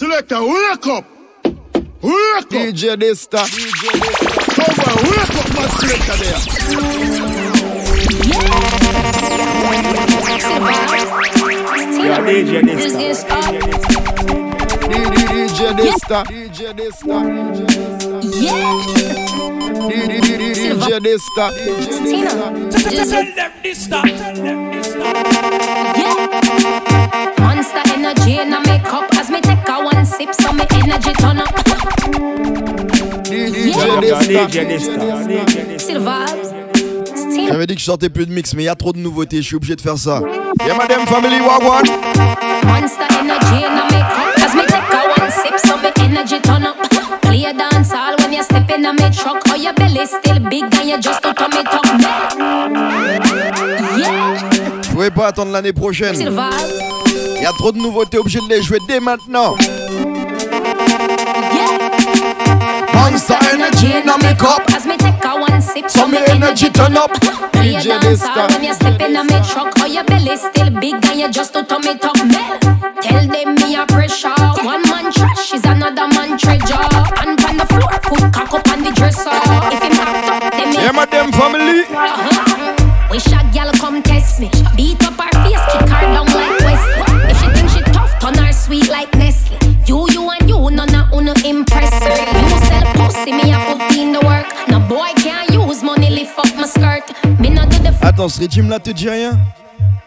Selector, wake up. Wake up. DJ Dysta. DJ Dysta. Somewhere, wake up, my selector there. Yeah, DJ Dysta. DJ Dysta. DJ Dysta. Yeah. DJ Dysta. Tina. Just Tell them Dysta. Tell them Dysta. yeah. Monster energy in a makeup as me take a one sip, so me energy turn up. Yeah. J'avais dit que je sortais plus de mix, mais il y a trop de nouveautés, je suis obligé de faire ça. Yeah, madame family, wagwan. Monster energy in a makeup as me take a one sip, so me energy turn up. Play a dance all when you step in a me truck, or your belly still big and you just to tummy tuck. Yeah. Je pouvais pas attendre l'année prochaine. vibes. Il y a trop de nouveautés, obligé de les jouer dès maintenant. Yeah. Monster energy in a makeup. As me take a one sip, So me energy turn up. Play a DJ dance when you step in a me truck, or your belly still big and you just to tummy tuck. Tell ce régime là te dit rien?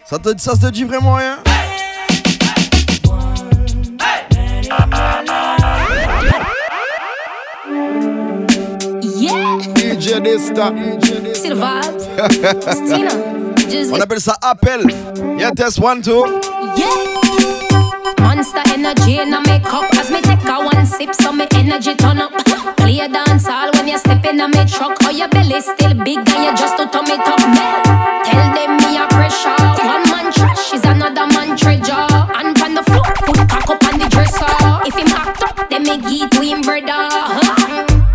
Ça te, ça te dit vraiment rien? On appelle ça appel. Yeah, test one, two. Yeah. Monster energy in a makeup as me take a one sip, so me energy turn up. Play a dance all when you step in a me truck, or your belly still big and you just to tummy tuck. Tell them me a pressure. One man trash is another man treasure. And on the floor, put cock up on the dresser. If him act up, then me give to him brother.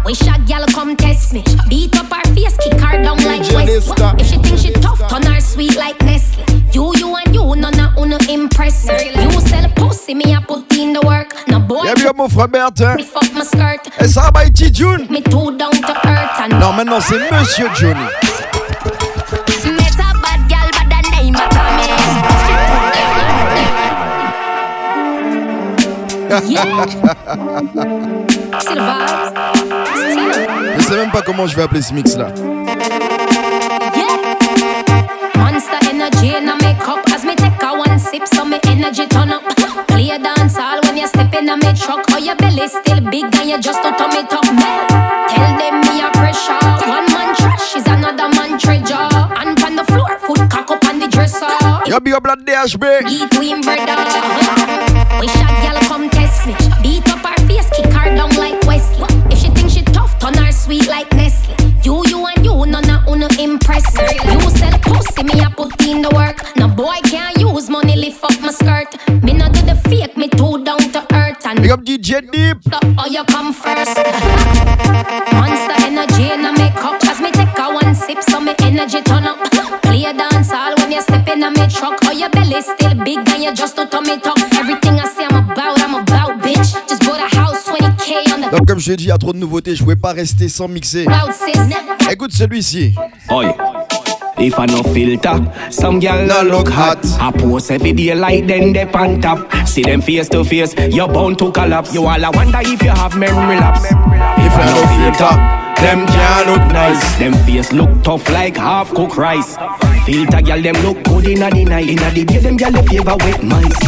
Wish a gal come test me. Beat up her face, kick her down like DJ West. Dysta. If she think she tough, turn her sweet like Nestle. You, you and you, none of uno impress her. You sell pussy, me a put in the work. No boy, Yeah, bien mon frère Bertin. me fuck my skirt. Et ça va, Iti June Me too down to earth and Non, maintenant c'est Monsieur Johnny. Yeah. See Tina. Je sais même pas comment je vais appeler ce mix là. In a me truck, or your belly still big and you just to tummy tuck. Tell them me a pressure. One man trash is another man treasure. And on the floor, foot cock up on the dresser. Yo, big up la DHB. Beat him brother. Wish a gal come test me. Beat up her face, kick her down like Wesley. If she think she tough, turn her sweet like Nestle. You, you and you, none of uno impress her. You sell pussy, me a you come first. Monster energy in a makeup as me take a one sip, so me energy turn up. Play a dance all when you step in a me truck, or your belly still big and you just to tummy tuck. Everything I say I'm about, I'm about, bitch. Just bought a house, 20k on the Donc comme je l'ai dit, il y a trop de nouveautés, je pouvais pas rester sans mixer. Écoute celui-ci. If I no filter, some gal No look hot. I post every day like them they on top. See them face to face, you're bound to collapse. You all I wonder if you have memory lapse. If I no filter, them can't look nice. Them face look tough like half cooked rice. Filter gal them look good inna the night. Inna the day them gal they favor wet mice.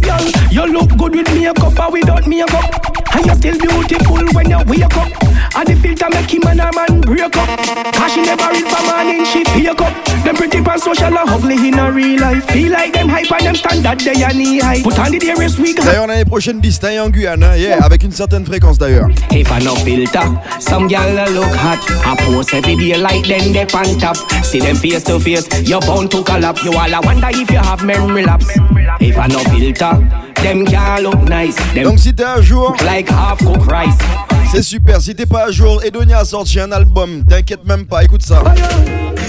Girl, you look good with makeup or without makeup. And you're still beautiful when you wake up. And the filter make him and her man break up. Cause she never read for morning, she fake up. Them pretty pan social and ugly in a real life. Feel like them hype and them standard they are knee high. Put on the dearest wig. D'ailleurs, l'année prochaine, est en Guyane, hein, yeah, avec une certaine fréquence d'ailleurs. If I no filter, some gal look hot. I post every day like them they on top. See them face to face, you're bound to collapse. You all I wonder if you have memory lapse. If I no filter, them can't look nice. Them Donc si t'es à jour, like half cooked rice. C'est super. Si t'es pas à jour, Edonia a sorti un album. T'inquiète même pas, écoute ça.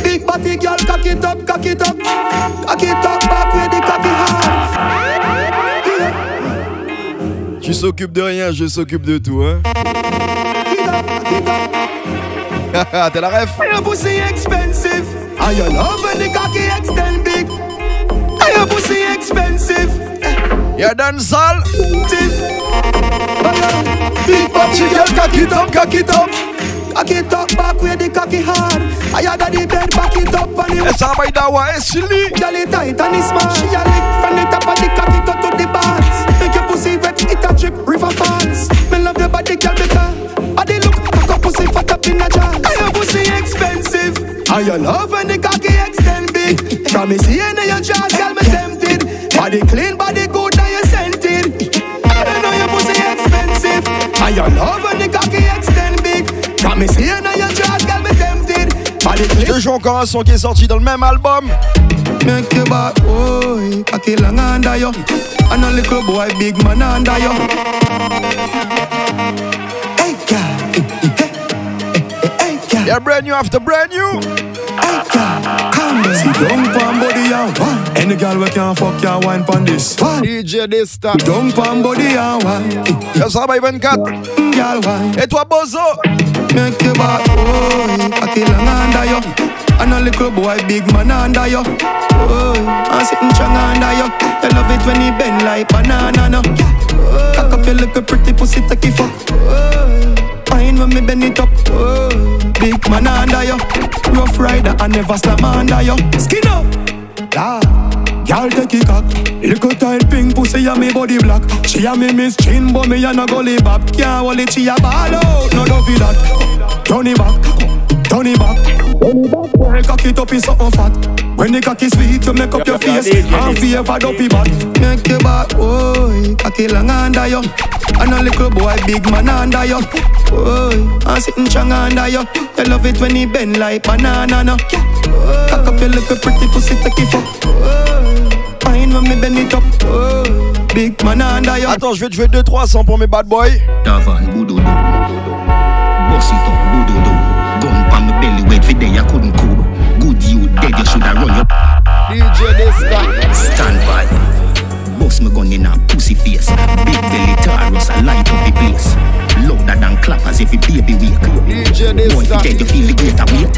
Big body girl, cock it up, cock it up, cock it up, back where the cocky hard. Tu s'occupes de rien, je s'occupe de tout, hein. T'es la ref? Your pussy expensive. And your love when the cocky extend big. And your pussy expensive. Y'a dancehall? Big body girl, cock it up, cock it up. Cock it up back where the cocky hard. I had the bed, back it up and it ça va d'awa, et Silly? Girl it tight and it smart. She a lick from the top of the cocky go to the bars. Make your pussy wet, it a drip, river falls. Me love your body, girl, because body look like a pussy fat up in a jar. And your pussy expensive. And your love when the cocky extend big. From me see seeing your jaws, girl, me tempted. Body clean, Je encore un son qui est sorti dans le même album. Make your back boy, cocky long under you And a little boy, big man under you Hey girl, hey, hey, hey, hey girl, Y'a brand new after brand new. hey girl Come on, sit down pan body and wine Any girl we can fuck can wine pan this DJ Desta. sit down pan body and wine Y'a ça va 24. Mm, Girl wine, Et toi, Bozo? make your back boy, long under you And a little boy, big man under you Oh, I'm sitting strong under you I love it when you bend like banana no. Oh, Cock up your little pretty pussy, take it fuck oh, Fine when me bend it up. Oh, Big man under you Rough rider, I never slam under you Skin up. La Girl take it cock. Little tight pink pussy and me body black. She a me miss chin but me a no gully bop Can't hold it, she a ball out. No love that. Turn it back it up in something fat. When the cocky sweet you make up your face. And favor dopey back Make your back, boy Cocky long under you And a little boy big man under you Boy, I'm sitting strong under you You love it when he bend like banana no. Cock up your little pretty pussy take it Fine when me bend it up. Oh, Big man under you Attends, je vais te jouer 2-3 sons pour mes bad boys. Davan, boudoudou. Boss it up, boudoudou. Gun pan my belly, wait for day, I couldn't cool. Dead, you shoulda run your DJ Dysta. stand by. Boss me gun in a pussy face. Big belly Taurus, I light up the place. Louder than clappers if it baby wake. Boy, if you dead, you feel the greater weight.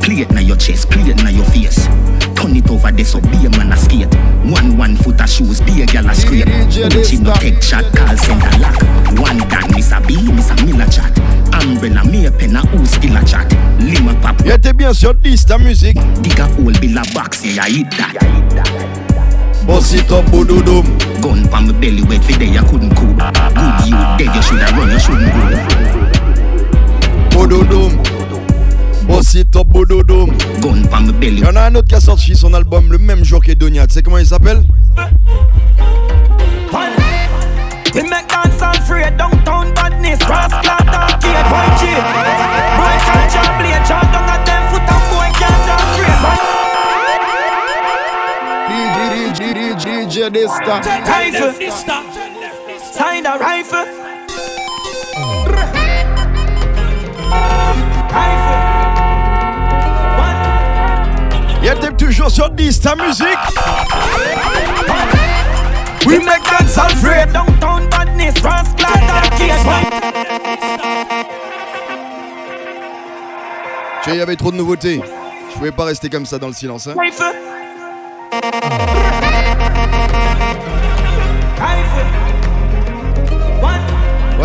Play it na your chest, play it na your face. Turn it over there so be a man a skate. One one foot of shoes, be a gal a scrape. Gucci no take shot, call center lock. One dan, Miss a B, Miss a Miller chat. Umbrella, me a pen a who still a chat. Lima Et t'es bien sur 10 ta musique. dig a hole, bill a box, yeah, I eat that. Boss it up, boudoudou. Gun pan my belly, wait for day, I couldn't cool. Good you dead, you shoulda run, you shouldn't go. Boudoudou. Boss it up, boudoudou. Gun belly, Y'en a un autre qui a sorti son album le même jour qu'Edonia. Tu sais comment il s'appelle? We make dance and free downtown badness Cross cloth arcade, boy G Boy can't jump blade DJ. Rifle Sign a rifle Rifle t'es toujours sur 10 ta musique. We make dance and free downtown badness arcade, boy Tu sais, il y avait trop de nouveautés. Je pouvais pas rester comme ça dans le silence. Hein. Rifle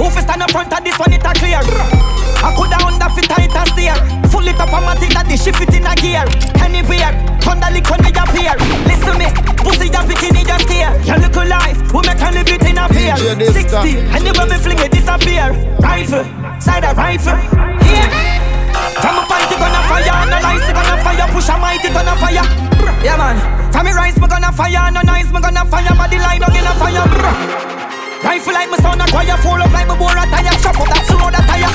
Who fi stand up front of this one it a clear. I coulda under fit tight and steer Full it up on my thing that the shift it in a gear. Anywhere, thunder lick when they appear. Listen me, pussy a bikini just here. Your little life, we make a live it in a fear 60, anywhere me fling it disappear. Rifle, side a rifle. Yeah From a party gonna fire, analyze it gonna fire. Push a might it gonna fire. Yeah man, from me rise me gonna fire Analyze me gonna fire, body line up in a fire. Brr. Rifle like my son a choir Full up like my bore a tire Chop up that slow that tire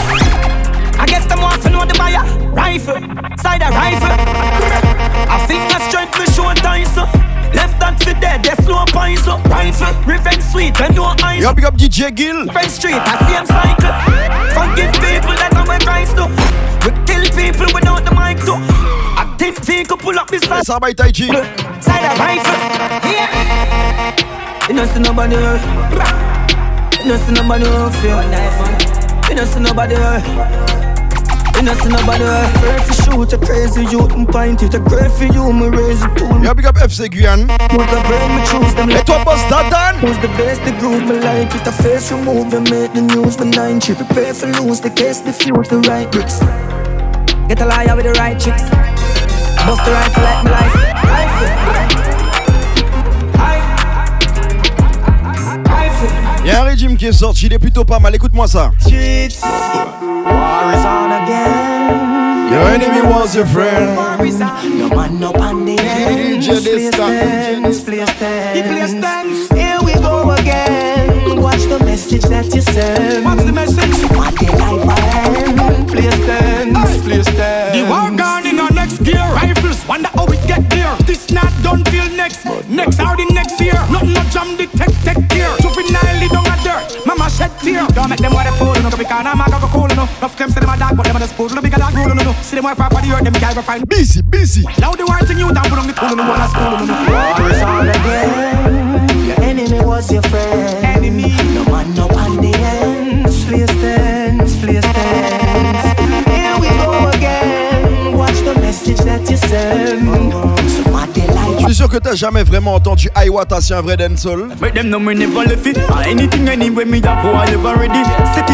I guess them want to know the buyer Rifle, side a rifle I think I strength me show time, so. Left that for dead, they slow points so. Rifle, revenge sweet, and no eyes. Yo, big up DJ Gill. French Street, I same cycle. Forgive people that are Christ do. We kill people without the mic too. I think vehicle pull up beside. Ça va, Taiji. Side a rifle. Yeah. You know see nobody. You know see nobody feel. You know see nobody. You know see nobody. Pray for shoot a crazy youth and point it. A pray for you, me raise it to. Yo, big up FC Guyane. Would the brain me choose them Et like toi, boss Datan. Who's the best, the groove, me like it A face remove and make the news Me nine chip, prepare for lose The case, diffuse the right bricks Get a liar with the right chicks Bust the rifle like my life Rifle Régime qui est sorti, il est plutôt pas mal. Écoute-moi ça. Cheats War is on again Your enemy was your friend. War is on No man no pan the end DJ Desta. Place tense Here we go again Watch the message that you send What's the message? What the life I am Place tense Place tense The war gone in our next gear. Rifles, wonder how it get there. This not done till next, next or the next year. Nothing no jam the tech tech gear. Juvenile down because I'm a go cool, no. Enough them say them a dog, but them a the spoon, no bigger dog rule, no, no. See them more proper the earth, them can't find. Busy, busy. Now the thing you down, put on the tool, no one a school, no, no. War is on again Your enemy was your friend Enemy. No man no pan the ends Place tense Place tense Here we go again Watch the message that you send like Je suis sûr que t'as jamais vraiment entendu Iwata, c'est un vrai dancehall. Make them know me never left it Or anything anyway me that boy live already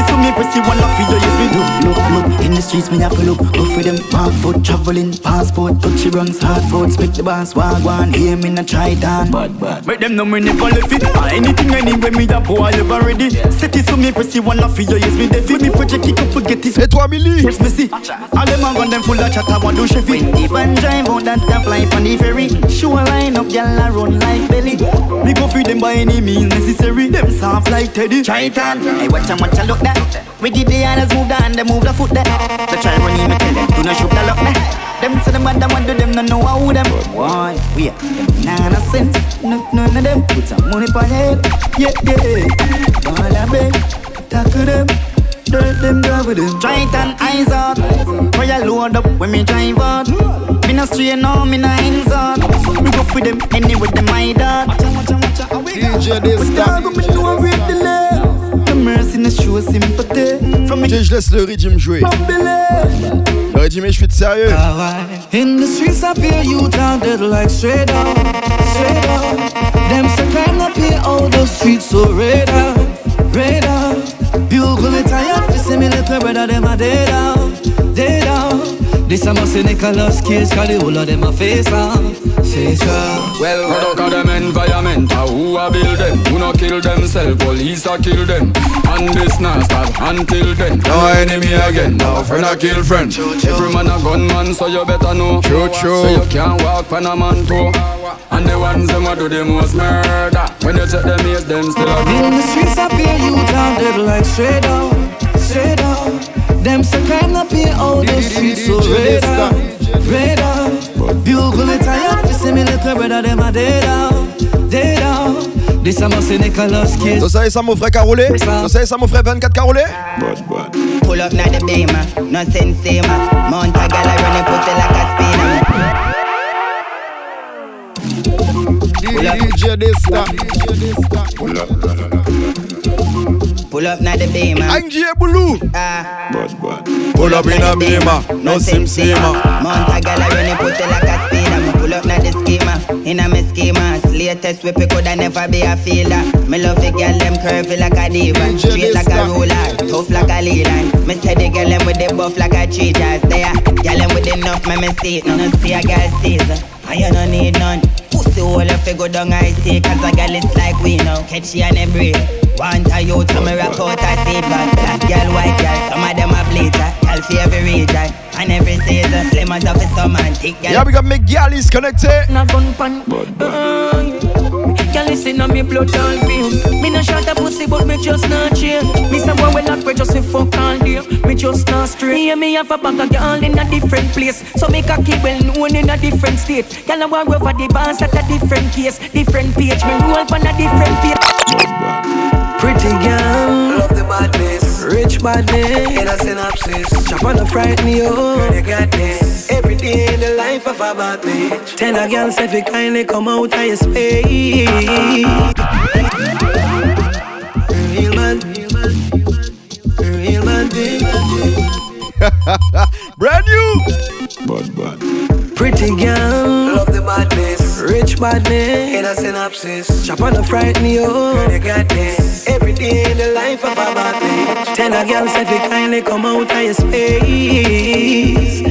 Set it so me pussy one off you yes me do. Look, look, in the streets, me have to look. Go for them, mark foot, traveling, passport. Touchy rungs, hard foot, spit the boss, walk one Hear me in a try down, bad, bad. Make them know me never left it. Anything anyway me that boy live already Set it so me pussy one off you yes me deaf it. Me project kick up get it. Et toi, Millie Yes me see. All them a gun them full of chatter want do chevy When the van drive out that a fly from the ferry Show a line up, y'all a run like belly Me go feed them by any means necessary. Them soft like Teddy. Try it on, hey watch and watch and look that We give the others move the hand, they move the foot that They try run in, me tell them, do not shoot the luck that Them say them bad, them want do them, no know how them. Why, we are, them nah no sense no, None of them. Put some money on head. Yeah, yeah, all I beg, tackle them. Dirt them, drive with them. Try it on, eyes out you load up when me drive out Me no strain, no, me no hands out Me go for them, any with them, my dog DJ Dysta. Dog, me know I read the The mercy, no show sympathy From me je laisse le régime jouer. Le régime, je suis sérieux. In the streets I feel you down dead like straight up, straight up. Them say crime not pay all the streets so red up, red up. Bugle me tired, they say me little brother them a dead out, dead out. This a must say Nicholas Cage, cause the whole of them a face up, up. Well, product of them environment, uh, who a build them? Who no kill themselves, police a kill them. And this not stop until then. Now enemy again, now friend a kill friend. Every man a gunman, so you better know. True, true. So you can't walk on a man toe. And the ones them a do the most murder. When you check them ears, them still a In the streets I feel you down dead like straight up, straight up. Them say crime not pay all the streets so red up, red up. Bugle me tired, they say me little brother them a dead out, dead out. This a must say Nicolas Cage. Vous savez ça, mon frère Carolé Vous savez ça, mon frère 24 Carolé Pull up na the beamer, no sense seamer Mount a gal a run a pussy like a spinner DJ Dysta. Pull up na the beamer Angie et Boulou Ah, Pull up in a beamer, no sim sima. Mount a gal a run a pussy like a spinner Me pull up na the schema, in a me schema. Latest whip it coulda never be a fielder. Me love the girl them curvy like a diva. Straight like a ruler, tough like a leader. Me say the girl them with the buff like a tree jazz. There, girl them with enough me me see it. No see a girl season, and you no need none. Pussy hole if you go down I see Cause a girl is like we know. Catch she and a breed Want a youth to me rock out a seat But black girl, white girl Some of them a bleacher Girl for every region And every season Slim as of a summer and thick girl Y'a big up mes gars, is connecté Na gun pan, uh, girl badness in me blood all feel. Me no shot a pussy, but me just not chill. Me say boy we not we just a fuck all day. Me just not straight. Me and me have a bag of girl in a different place. So me cocky well known in a different state. Girl I walk over the bars at a different case, different page. Me roll on a different page. Pretty girl, love the badness. Rich badness, in a synopsis. Chop on the frighten you, girl you got this. Every day in the life of a bad bitch. Tell a girl if you kindly come out of your space. Real man, real man, Brand new. Bad, bad. Pretty girl, love the badness. Rich badness, in a synopsis. Chop on the frighten you, girl you got this. Every day in the life of a bad bitch. Tell a girl if you kindly come out of your space.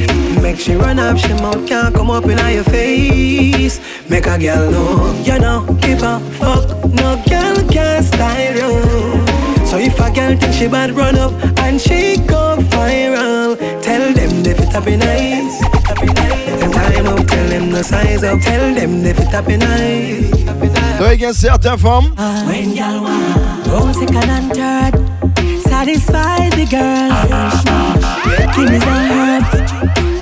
Make she run up, she mouth can't come up in your face. Make a girl know you know give a fuck. No girl can style you. So if a girl think she bad, run up and she go viral. Tell them they fit up in eyes. And time up, tell them the size up. Tell them they fit up in eyes. Toi, il y a certaines ah. femmes. When y'all want roll second and third, satisfy the girls. Kidneys and herbs,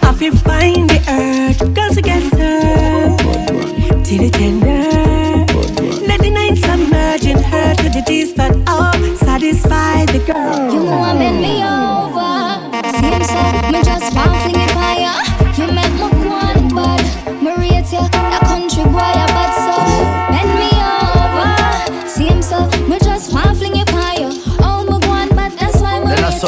I feel find the earth. Girls to get served till the tender. Let the night submerge in her to the G spot. Oh, satisfy the girl. You want bend me over. Seems so, me just want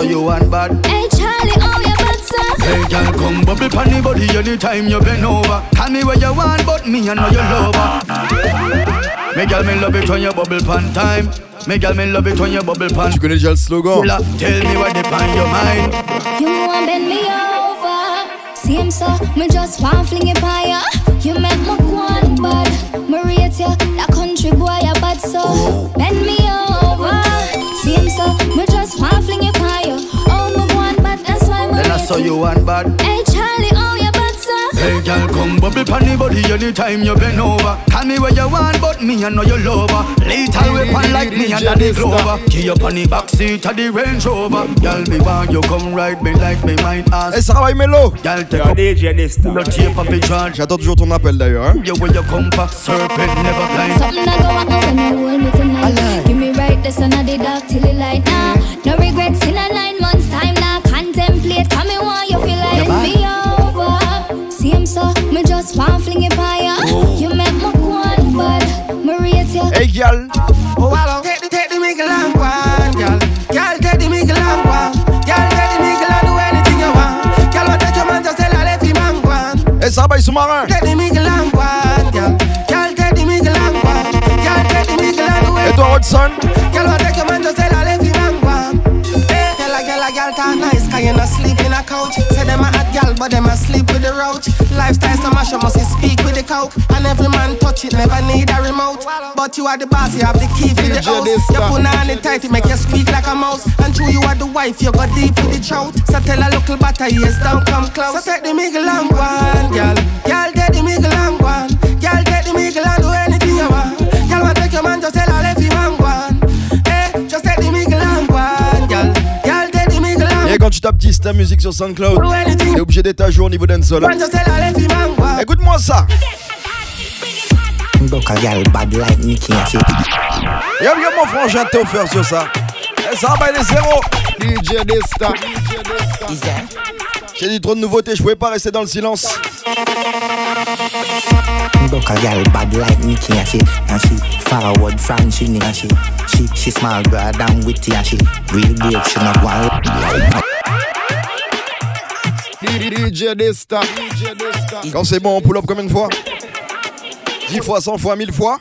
why me I rate saw you. you one bad. Hey Charlie, oh you bad so. Hey girl, come bubble pon the body anytime you bend over. Tell me what you want, but me I know you love her. Me girl, me love it when you bubble pan time. Me girl, me love it when you bubble pan. Tu connais déjà le slogan. Tell me what depend your mind. You want bend me over. Seems so, me just want fling it higher. You make me one bad. Me rate you, that country boy a bad so. Oh. Bend me over. Why me Then I rate saw you. you one bad. Hey Charlie, oh you bad so. Hey girl, come bubble pon the body anytime you bend over. Tell me where you want, but me I know you love her. Lethal weapon like me and the Glover. Key up on the back seat of the Range Rover. Girl, me want you come ride me like me might ask. Hey, Sarah Melo. Girl, take up the tape of the charge. J'attends toujours ton appel d'ailleurs. Hein. You where you come back, serpent never blind. Something I go on when you hold me tonight. Give me right this and the dark till it light now. No regrets in a nine me fling it higher. You make me one bad, me rate you. Hey, gal. Oh, hello. Take the, take the mickle and one, girl. Girl, take the mickle and one. Girl, take the mickle and do anything you want. Girl, what take your man just tell her let him man go on. Hey, Sarah Baye. Eh? Take the mickle and one, girl. Girl, take the mickle and one. Girl, take the mickle and do Et anything. toi, Hudson. Girl, what take your man just tell her let him man go on. Hey, tell a girl a girl talk nice, cause you not sleep in a couch. Say them a hot girl, but them a sleep with the roach. Lifestyle so much, you must speak with the coke. And every man touch it, never need a remote. But you are the boss, you have the key for the house. You put on it tight, it make you squeak like a mouse. And true, you are the wife, you go deep with the trout. So tell a little butter, yes, don't come close. So take the middle and one, girl. Girl, take the middle and one. Girl, take the middle and do anything you want. Girl, want take your man, just tell her him man quand tu tapes 10 ta musique sur SoundCloud, t'es obligé d'être à jour au niveau dancehall. one. Just tell her let him man one. Écoute-moi ça. Broke a gal bad like me can't see. Y'a bien mon frangin t'es offert sur ça. Et Sarah Baye les zéros. DJ Dysta. J'ai dit trop de nouveautés, je pouvais pas rester dans le silence. Broke a gal bad like me can't see. And she forward she nigga she. She she small broad and witty and she real brave she not one. DJ Dysta. Quand c'est bon, on pull up combien de fois 10 fois, 100 fois, 1000 fois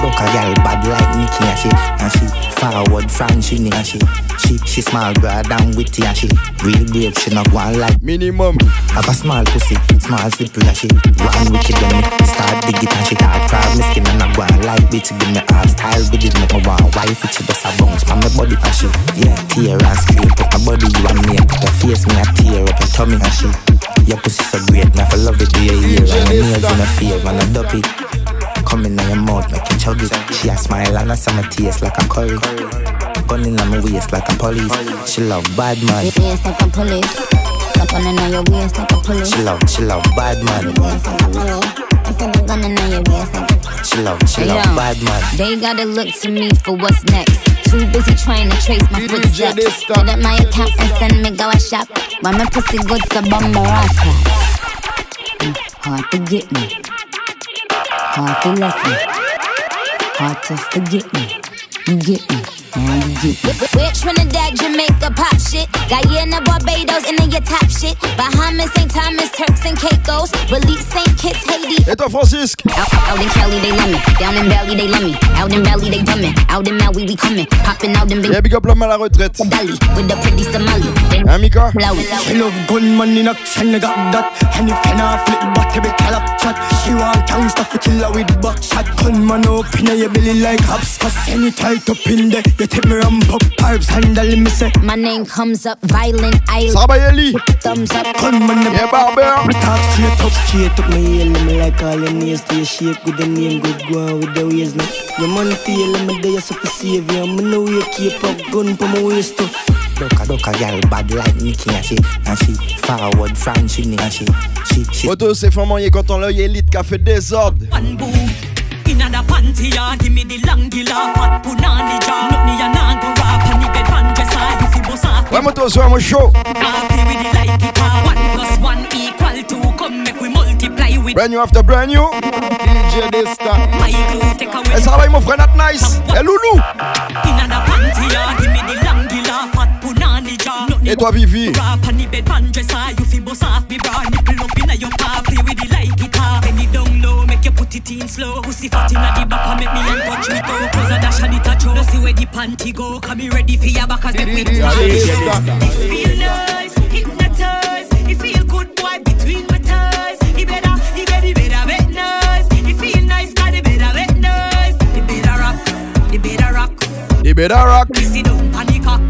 Broke a gal bad like me can't see. And she forward from she nigga she. She she small broad and witty and she real brave. She not one like Minimum. Have a small pussy, small slippery and she One wicked when me start dig it and she start crab me skin and I go on like bitch give me hard style. With it make me want wife it she just a bounce from my body and she Yeah, tear and scrape up my body you and me. Put her face me a tear up your tummy and she Your pussy so great feel love it do you hear And your nails in a fave and a duppy Come in on your up, make you chug it. She a smile and a summer taste like a curry. Gun in my waist like a police. She love bad man. Waist like a police. Up on in your waist like a police. She love, she love bad man. Waist like a police. Gun in your waist like a She love, she love Yo, bad man. They gotta look to me for what's next. Too busy trying to trace my footsteps. Hit up my account and send me go a shop. Why my pussy good to bum my ass cracks. Mm, Hard to get me. Hard to left me. Hard to forget me. You get me. Now you get me. We're Trinidad, Jamaica, pop shit. Guyana, Barbados, and then your top shit. Bahamas, St. Thomas, Turks and Caicos. Release St. Kitts, Haiti. Et toi, Francisque Out, out in Cali, they love me. Down in Valley, they love me. Out in Valley, they dummin'. Out in Maui, we coming. Popping out in Big Yeah, big up l'homme à la retraite. Dali with the pretty Somali. Hein, Mika She love gunman in action, I got that. And if you not flip back, every tell up chat. She want gangsta for killer with back shot. Gunman up in your belly like hopscotch. Any tight up in there, you take me ramp up. Vibes handle me say. My name comes up violent. I Sarabayeli. thumbs up. Gunman the Yeah, barber. Me talk straight up, straight up my heel. Me like all your nails to your shape with the name good go on with the ways now. Your man feel me there so for save you. Me know you keep up gun for my waist too. Doka doka gal bad like Nicky and she and she forward French she and she she she. Photo, c'est formant quand on l'œil élite qui a fait désordre. One boom. Inna the panty yard, give me the long gila, fat punani jaw. Look me a nan go rap, and the bed pan dress I if you boss off. Ouais, moto, soir, moi chaud. Happy with the light guitar. Uh, one plus one equal two. Come make we multiply with Brand new after brand new. DJ Dysta. my clothes. Take away ça va, mon frère Nat Nice. Et Loulou. Inna the panty yard, give me the long gila, fat punani me Et toi, Vivi. rap, and the bed pan I you fi boss off me bra. Slow. Pussy fat inna the back, and make me and touch me toe. Close a dash and it a show. No see where the panty go, come me ready for your back as make we Feel nice, hypnotize. It feel good, boy, between my thighs. It better, it better, it better, bet nice. It feel nice, got it better, bet nice. It better rock, it better rock. Et Beda Rock. Sit down, panic up.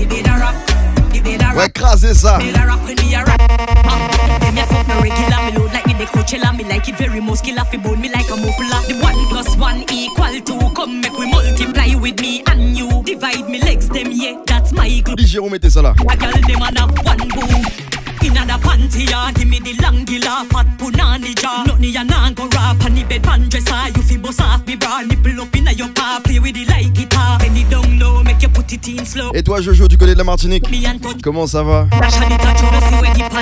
It better rock, it better Ouais, rock. craser ça. Better rock when me a rock. Ah, Them ya fuck me regular, me load like the Coachella. Me like it very muscular, fi bone me like a muffler. The one plus one equal two. Come make we multiply with me and you. Divide me legs, them yeah, that's my. Dis Jérôme, mettez ça là. A girl them and have one boom. Inna the panty yard, give me the long gila, fat punani jaw. Nothing ya nan go rap, and the bed pan dress ah. You fi bust off me bra, nipple up inna your pa, play with the light guitar. Bend it down Et toi, Jojo, du côté de la Martinique. Comment ça va.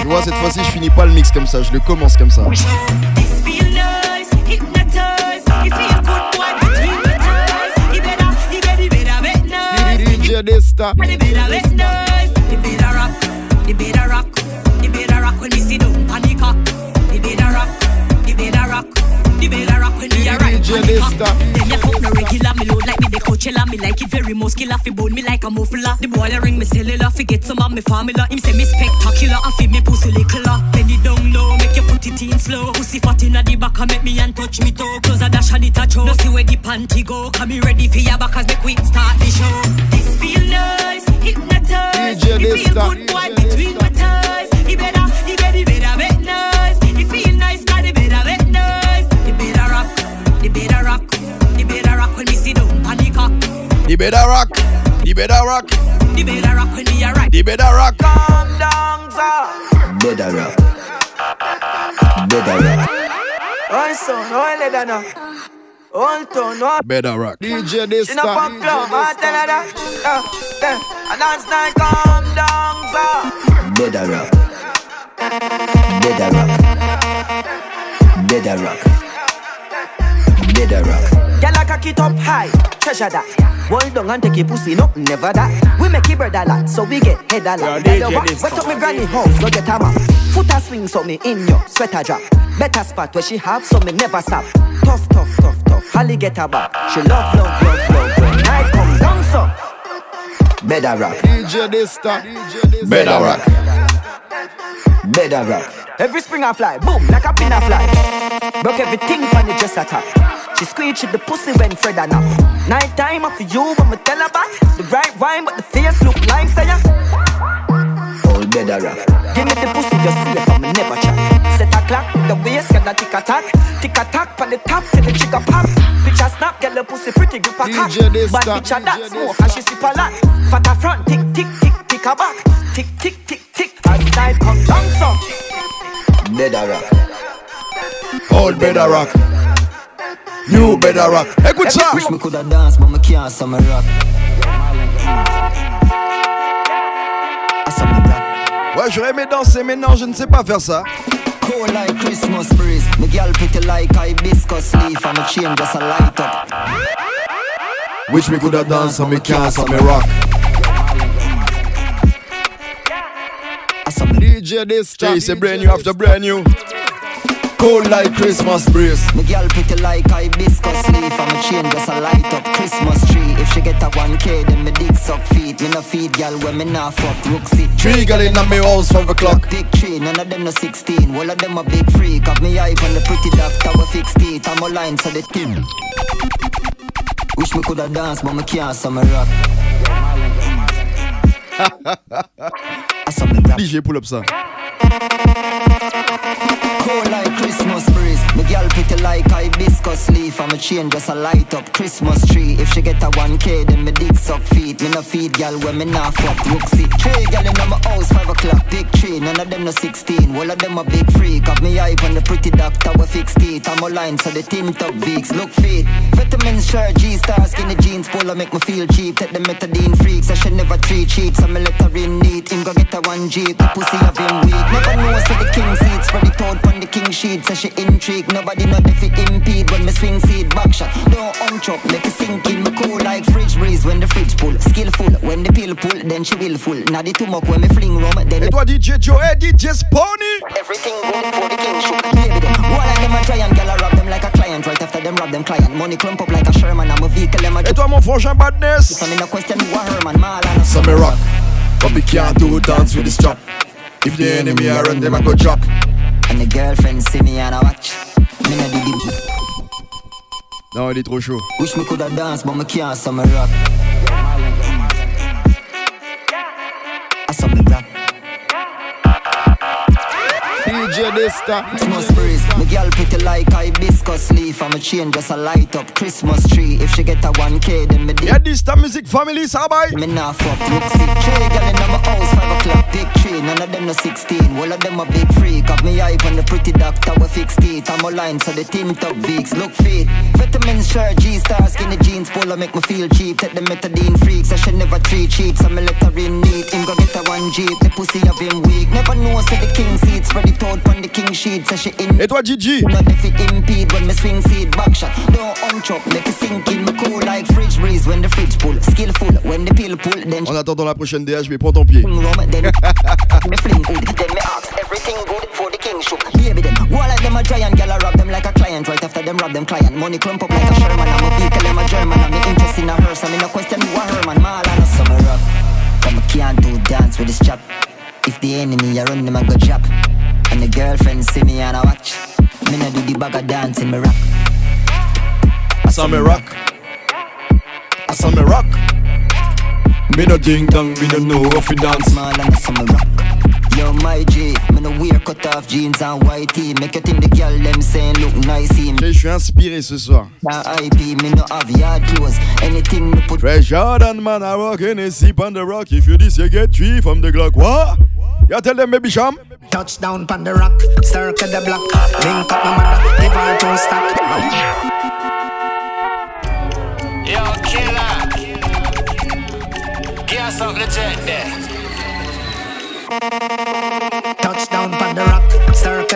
Tu vois, cette fois-ci, je finis pas le mix comme ça, je le commence comme ça. When we are right, DJ panic up. Dysta. Then you fuck me regular, me load like me the Coachella, me like it very muscular, fi bone me like a muffler. The boy a ring me cellular, fi get some of me formula. Him say me spectacular, and fi me pussy lickler. Bend it down low, make you put it in slow. Pussy fat inna the back, make me and touch me toe. Close a dash and it a show. No see where the panty go, come me ready for your back as make we start the show. This feel nice, hypnotize. DJ It feel good, boy, between my up. Di Beda Rock. Di Beda Rock. It better rock when we are right. Di Beda Rock. Calm down, sir. Better rock. Better rock. Oi son, oi le dana. Hold on, no. Beda Rock. DJ She no Dysta. pop club, I tell her that. Uh, uh, and dance night, calm down, sir. Better rock. Better rock. Better rock. Better rock. Girl, I cock it up high, treasure that. Hold on and take your pussy, no, never that. We make it bread a lot, so we get head a lot. Yeah, Girl, you DJ what? this Wet up me granny house, go get a map. Foot a swing, so me in your sweater drop. Better spot where she have, so me never stop. Tough, tough, tough, tough. Holly get her back. She love, love, love, love. When night come down, so. Better rock. DJ Dysta. Beda Rock. Better rock. Every spring I fly, boom, like a pin I fly. Broke everything on the dress attack. She squeeze with the pussy when Fred a nap. Night time after you, when me tell her back. The right rhyme, but the face look like say ya. Old better rock. Give me the pussy, just see if I'm never chat. Set a clock, the waist, can tick a tack. Tick a tack, on the top, till the trigger pop. Bitch, Picture snap, get the pussy pretty grip a cock. DJ this Bad bitch a that smoke and she sip a lot. Fat a front, tick tick tick tick a back. Tick tick tick tick. As time come down some. Better rock. Old better rock. New better rock. Écoute ça. Wish me coulda dance, but me can't, so me rock. Ouais, j'aurais aimé danser, mais non, je ne sais pas faire ça. Cold like Christmas breeze. Me girl pretty like hibiscus leaf, and me chain just a light up. Wish me coulda dance, so me can't, so me rock. DJ this Jay, c'est brand new after brand new. Cold like Christmas breeze. Me girl pretty like hibiscus leaf, and me chain just a light up. Christmas tree. If she get a 1K, then me dick suck feet. Me no feed girl when me nah fuck. Look sit. Three girl in my house, five o'clock. Big tree, none of them no 16. All of them a big freak. Have me eye on the pretty doctor with fix teeth. I'm a line so the team. Wish me coulda dance, but me can't, so me rock. DJ, pull up ça. Pretty like hibiscus leaf, and me chain just a light up Christmas tree. If she get a 1K, then me dick suck feet. Me no feed girl when me nah fuck. Look see, three girl in my house, five o'clock. Big tree, none of them no 16. All of them a big freak. Have me eye on the pretty doctor with fix teeth. I'm a line, so the tint up Vicks. Look fit, vitamins shirt, G star, skinny jeans, polo make me feel cheap. Take the metadine freaks, I should never treat cheats. I'm a letter in neat. Him go get a one Jeep, the pussy of him weak. Never know so the king seats, spread it out on the king sheet. So she intrigue, nobody know if it impede when me swing seed back shot. Don't unchop, make it sink in. Me cool like fridge breeze when the fridge pull. Skillful when the pill pull, then she will full. Now the too much when me fling rum, then Et toi, DJ Joe, eh, et DJ Spawny. Everything good for the king shoot. Baby them, go like them a giant, girl I rob them like a client. Right after them rob them client. Money clump up like a Sherman. I'm a vehicle, them a Et toi, mon frangin Badness. So me no question who a Herman. Marlon. So me rock. But we can't do dance with this chop. If the enemy are run, them I go drop. And the girlfriend see me and I watch. Me no dig it. Non, il est trop chaud. Wish me coulda dance, but me can't, so me rock. I saw me rock. DJ stuff. Christmas breeze. Me girl pretty like hibiscus leaf, and me chain just a light up Christmas tree. If she get a 1K, then me dig. Y'a this ta music family, bye. Me nah fuck, look see Three girl in my house, five o'clock, big tree. None of them no 16, all of them a big freak. Have me eye on the pretty doctor with fix teeth. I'm a line, so the tint up Vicks Look fit, vitamins shirt, G-star Skinny jeans, polo make me feel cheap. Take the metadine freaks, I should never treat cheats I'm a letter in neat, him go get a one jeep The pussy of him weak, never know say the king seat Spread it out on the king sheet, she in Et toi, Gigi? Not if it impede when me swing seed back shot Don't make it sink in Me cool like fridge breeze when the fridge pull Skillful when the pill pull, then En attendant la prochaine DHB, prends ton pied. then me fling hood. Then me ask everything good for the king shook. Baby them, go like them a giant, rob them like a client. Right after them rob them client, money clump up like a Sherman. I'm a vehicle, I'm a German. I'm interest in a hearse. I'm in a question who a Herman. Mal and a summer up. But me can't do dance with this chap. If the enemy I run them, I go drop. And the girlfriend see me and I watch. Me no do the bag of dancing, me rock. I saw me rock. I saw me rock. Me no ding dong, me no know how to dance. Mal and a summer rock. Yo, my G, me no wear cut off jeans and white tee. Make you think the girl them saying look nice. Him. Je suis inspiré ce soir. Now IP, me no have yard clothes. Anything me put Fresh Jordan, man, I rock in a sip on the rock. If you this, you get three from the Glock. What? You tell them, baby Sham. Touchdown pon the rock, circle the block. Link up my mother, give her two stack. Yo, killer. Give us something to check there.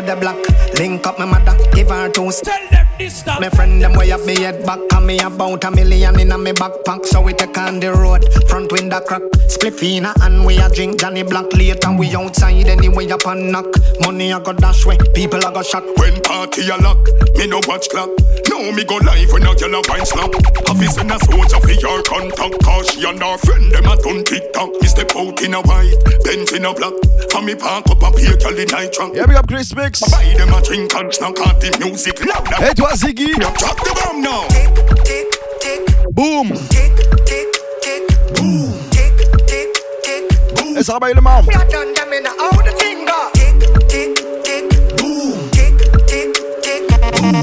Circle the block. Link up my mother, give her two. Tell them this stuff. My friend them way up me head back And me about a million in a me backpack So we take on the road, front window crack Split fina and we a drink Johnny Black Late and we outside anyway up and knock Money a go dash way, people a go shot When party a lock, me no watch clock. Now me go live when a girl a wine slap. Office and a soldier for your contact. Cause she and her friend them a done TikTok. Me step out in a white, Benz in a black. And me park up a beer girl in night trunk. Yeah, big up Chris lyrics. Buy them a drink and snack at the music louder. Hey, toi, Ziggy. Drop the bomb now. Tick, tick, tick. Boom. Tick, tick, tick. Boom. Tick, tick, tick. Boom. It's all about the mom. Flat on them in the out the finger. Tick, tick, tick. Boom. Tick, tick, tick. Boom.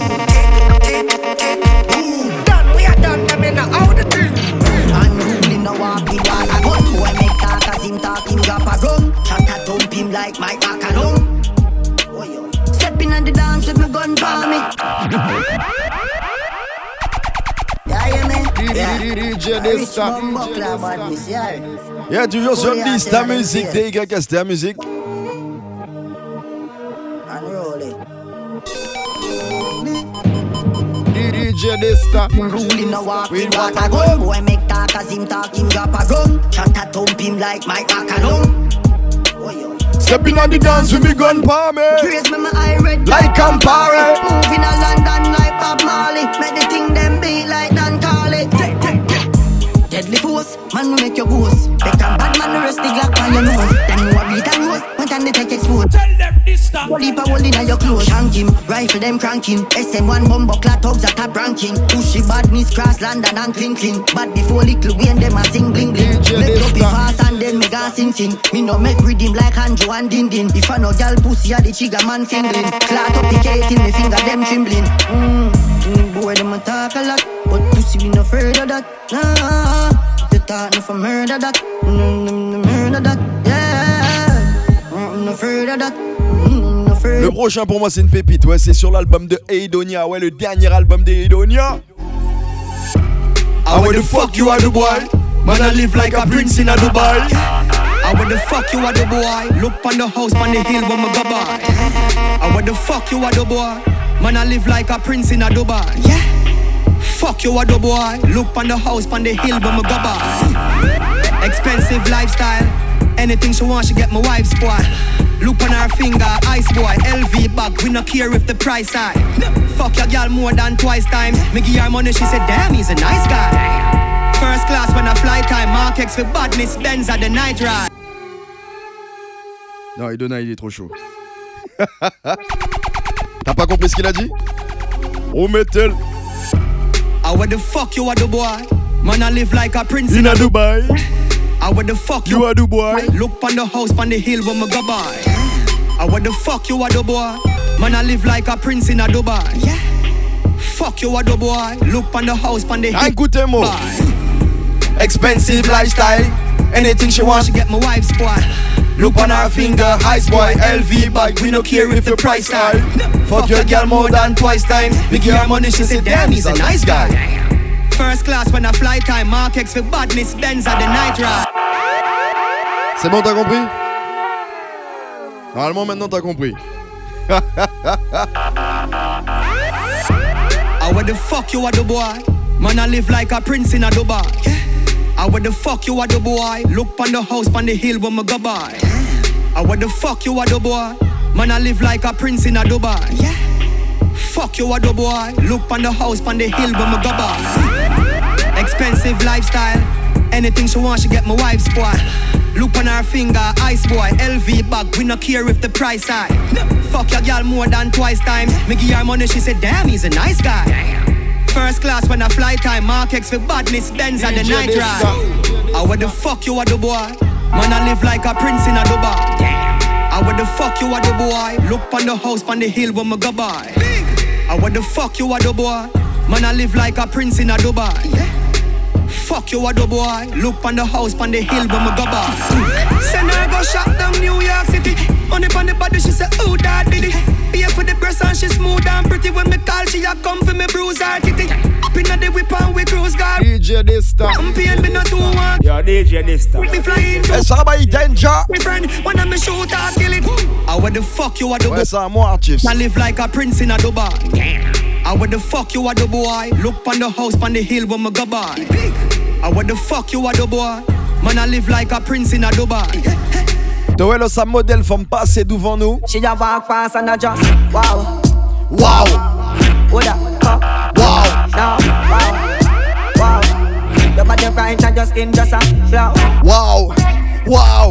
Tick, tick, tick. Boom. Done. We are done them in the out the thing. Unruly no walking wall. One boy make talk as him talk him drop a gun. Chat a thump him like my. Badness, yeah. Yeah, toujours sur Liste, ta musique, DYS, ta musique. Unroll it. DJ Dysta. Ruling a walk with water gun. Boy make talk as him talking drop a gun. Shot a thump him like Mike Macaron. Stepping on the dance with me gun palm me. Praise me my eye red Like Campari. Moving a London like Bob Marley. Make the thing them be like Dan Carly. Deadly force, man we make your ghost. Better bad man rest the Glock on your nose. Then you a read and rose, when can they take export? Tell them this stop. Whole heap a hole inna your clothes. Shank him, rifle them cranking. SM1 bumbo clat thugs a top ranking. Pushy badness cross London and clean clean. Bad before Lil Wayne them a sing bling bling. Make up fast and then me ga sing sing. Me no make rhythm like Andrew and Din Din. If I no gal pussy a the chigga man fingering. Clat up the cake in me finger them trembling. Mm, mm, boy them a talk a lot, but pussy we no afraid of that. Nah, they talk no for murder that. Mm, Le prochain pour moi c'est une pépite, ouais c'est sur l'album de Eidonia, ouais le dernier album de Eidonia. I where the fuck you are the boy? Man, I live like a prince in a Dubai. I where the fuck you are the boy? Look on the house on the hill when me go by. I where the fuck you are the boy? Man, I live like a prince in a Dubai. Yeah. Fuck you are the boy? Look on the house on the hill when me go by. Expensive lifestyle. Anything she want, she get my wife's boy. Look on her finger, ice boy, LV bag. We no care if the price high. Fuck your girl more than twice times. Me give her money, she said, damn, he's a nice guy. First class when I fly time, Mark X for badness, Benz at the night ride. Non, Aidonia il est trop chaud. T'as pas compris ce qu'il a dit Oh metal I where the fuck you are the boy? Man, I live like a prince in a Dubai. I where the fuck you, you are the boy? Look on the house on the hill when me go by. I where the fuck you are the boy? Man, I live like a prince in a Dubai. Yeah. Fuck you are the boy. Look on the house on the hill. Écoutez-moi. Expensive lifestyle. Anything she wants, she get my wife's boy. Look on her finger, ice boy, LV bag. We no care if the price high. Fuck your girl more than twice times. We give her money, she say, damn, he's a nice guy. First class when I fly time, Mark X for badness, Benz at the night ride. C'est bon, t'as compris Normalement maintenant t'as compris. Ah, I where the fuck you are the boy? Man, I live like a prince in a Dubai. Ah, I where the fuck you are the boy? Look on the house on the hill when me go by. I ah, where the fuck you are the boy? Man, I live like a prince in a Dubai. Fuck you are the boy? Look on the house on the hill me go by. Expensive lifestyle. Anything she want, she get my wife's boy. Look on her finger, ice boy, LV bag. We no care if the price high. Fuck your girl more than twice times. Me give her money, she said, damn, he's a nice guy. First class when I fly time, Mark X for badness, Benz at the night ride. I where the fuck you are the boy? Man, I live like a prince in a Dubai. I where the fuck you are the boy? Look on the house on the hill when me go. I where the fuck you are the boy? Man, I live like a prince in a Dubai. Fuck you are the boy. Look on the house on the hill when me go by. Send her go shot down New York City. Money on the body, she say, oh, that did it. Pay for the breast and she smooth and pretty. When me call, she a come for me bruise her titty. Up inna the whip and we cruise guard. DJ Dysta. I'm paying me not too one. Yo, DJ Dysta. Me flying to ça va, il danger my friend. When I'm a shoot, I kill it. I where the fuck you are the Ouais, boy? c'est à moi. I live like a prince in a Dubai. I where the fuck you are the boy? Look on the house on the hill when me go by. I where the fuck you are the boy? Man, I live like a prince in a Dubai. Noël, sa modèle femme passer devant nous. She just walk past and I just wow, Wow, what up, huh? wow, Now, wow, wow. Your body right and your skin just a glow. wow, wow.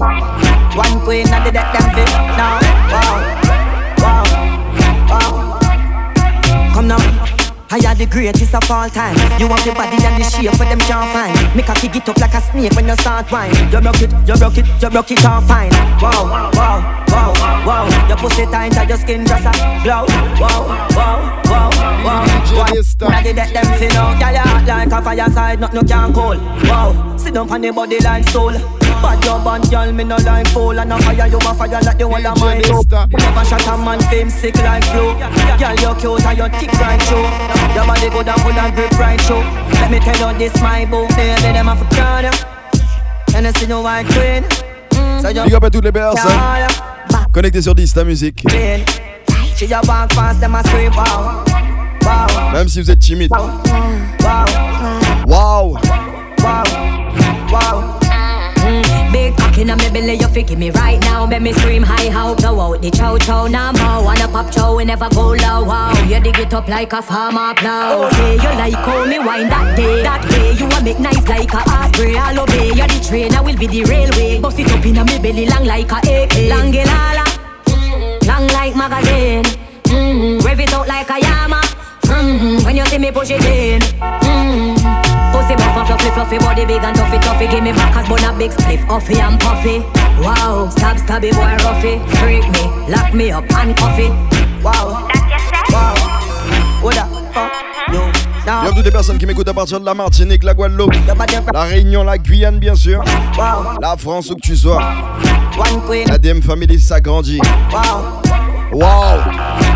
One queen and the deck them fit. Now, wow, Come now. I are the greatest of all time. You have the body and the shape where them can't find. Make a kick it up like a snake when you start wine. You broke it, you broke it, you broke it all fine. Wow, wow, wow, wow. Your pussy tight and your skin just a glow. Wow, wow, wow, wow. Now they let them see now. Girl, you hot like a fireside, nothing you can cool. Wow, sit down on the body like soul. Bad girl, me no full and a fire, you a fire like the one of mine. You never shot a man, fame sick like flu. Girl, you cute and you thick right show. Your body good and full and grip right show. Let me tell you this, my boo, baby, them a for you. And I see no white queen. So you Big up à toutes les personnes connectées sur 10 ta musique. Même si vous êtes timide. wow, Wow! wow, wow. Cock inna me belly, you fi give me right now. Make me scream high, how blow out the chow chow. Now more wanna pop chow, we never go low. Wow, you dig it up like a farmer plow. Okay, you like how me wine that day. That way you a make nice like a osprey. I'll obey you the train, I will be the railway. Bust it up inna me belly, long like a AK. Long lala, long like magazine. Mm-hmm. Rev it out like a yama. Mm-hmm. When you see me push it in. Mm-hmm. Pussy buff and fluffy, fluffy, body big and toughy, toughy. Give me back as bun a big spliff, huffy and puffy. Wow, stab, stabby boy, roughy. Freak me, lock me up and coffee. Wow, wow, what the fuck, yo. Now, Bienvenue des personnes qui m'écoutent à partir de la Martinique, la Guadeloupe, la Réunion, la Guyane bien sûr, wow, la France où que tu sois. one queen, La DM Family s'agrandit. wow, Wow!